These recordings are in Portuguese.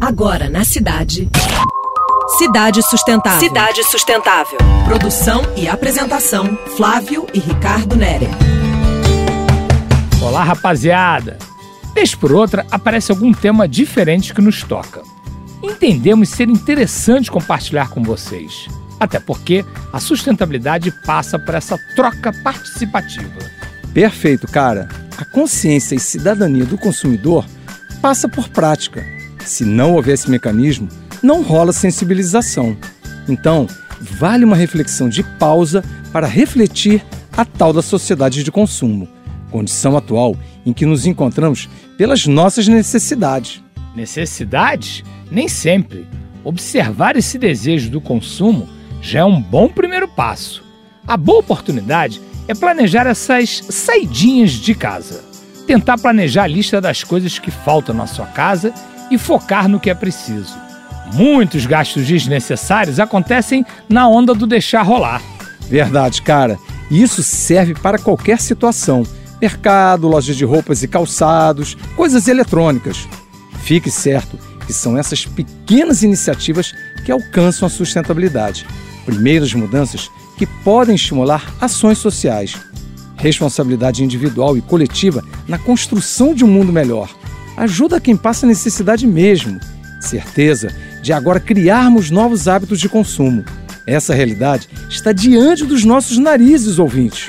Agora na cidade. Cidade Sustentável. Cidade Sustentável. Produção e apresentação: Flávio e Ricardo Nere. Olá, rapaziada! Vez por outra aparece algum tema diferente que nos toca. Entendemos ser interessante compartilhar com vocês. Até porque a sustentabilidade passa por essa troca participativa. Perfeito, cara. A consciência e cidadania do consumidor passa por prática. Se não houver esse mecanismo, não rola sensibilização. Então, vale uma reflexão de pausa para refletir a tal da sociedade de consumo, condição atual em que nos encontramos pelas nossas necessidades. Necessidades? Nem sempre. Observar esse desejo do consumo já é um bom primeiro passo. A boa oportunidade é planejar essas saidinhas de casa. Tentar planejar a lista das coisas que faltam na sua casa e focar no que é preciso. Muitos gastos desnecessários acontecem na onda do deixar rolar. Verdade, cara. E isso serve para qualquer situação: mercado, lojas de roupas e calçados, coisas eletrônicas. Fique certo que são essas pequenas iniciativas que alcançam a sustentabilidade. Primeiras mudanças que podem estimular ações sociais. Responsabilidade individual e coletiva na construção de um mundo melhor. Ajuda quem passa necessidade mesmo. Certeza de agora criarmos novos hábitos de consumo. Essa realidade está diante dos nossos narizes, ouvintes.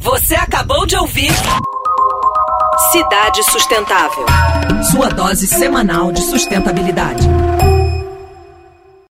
Você acabou de ouvir Cidade Sustentável. Sua dose semanal de sustentabilidade.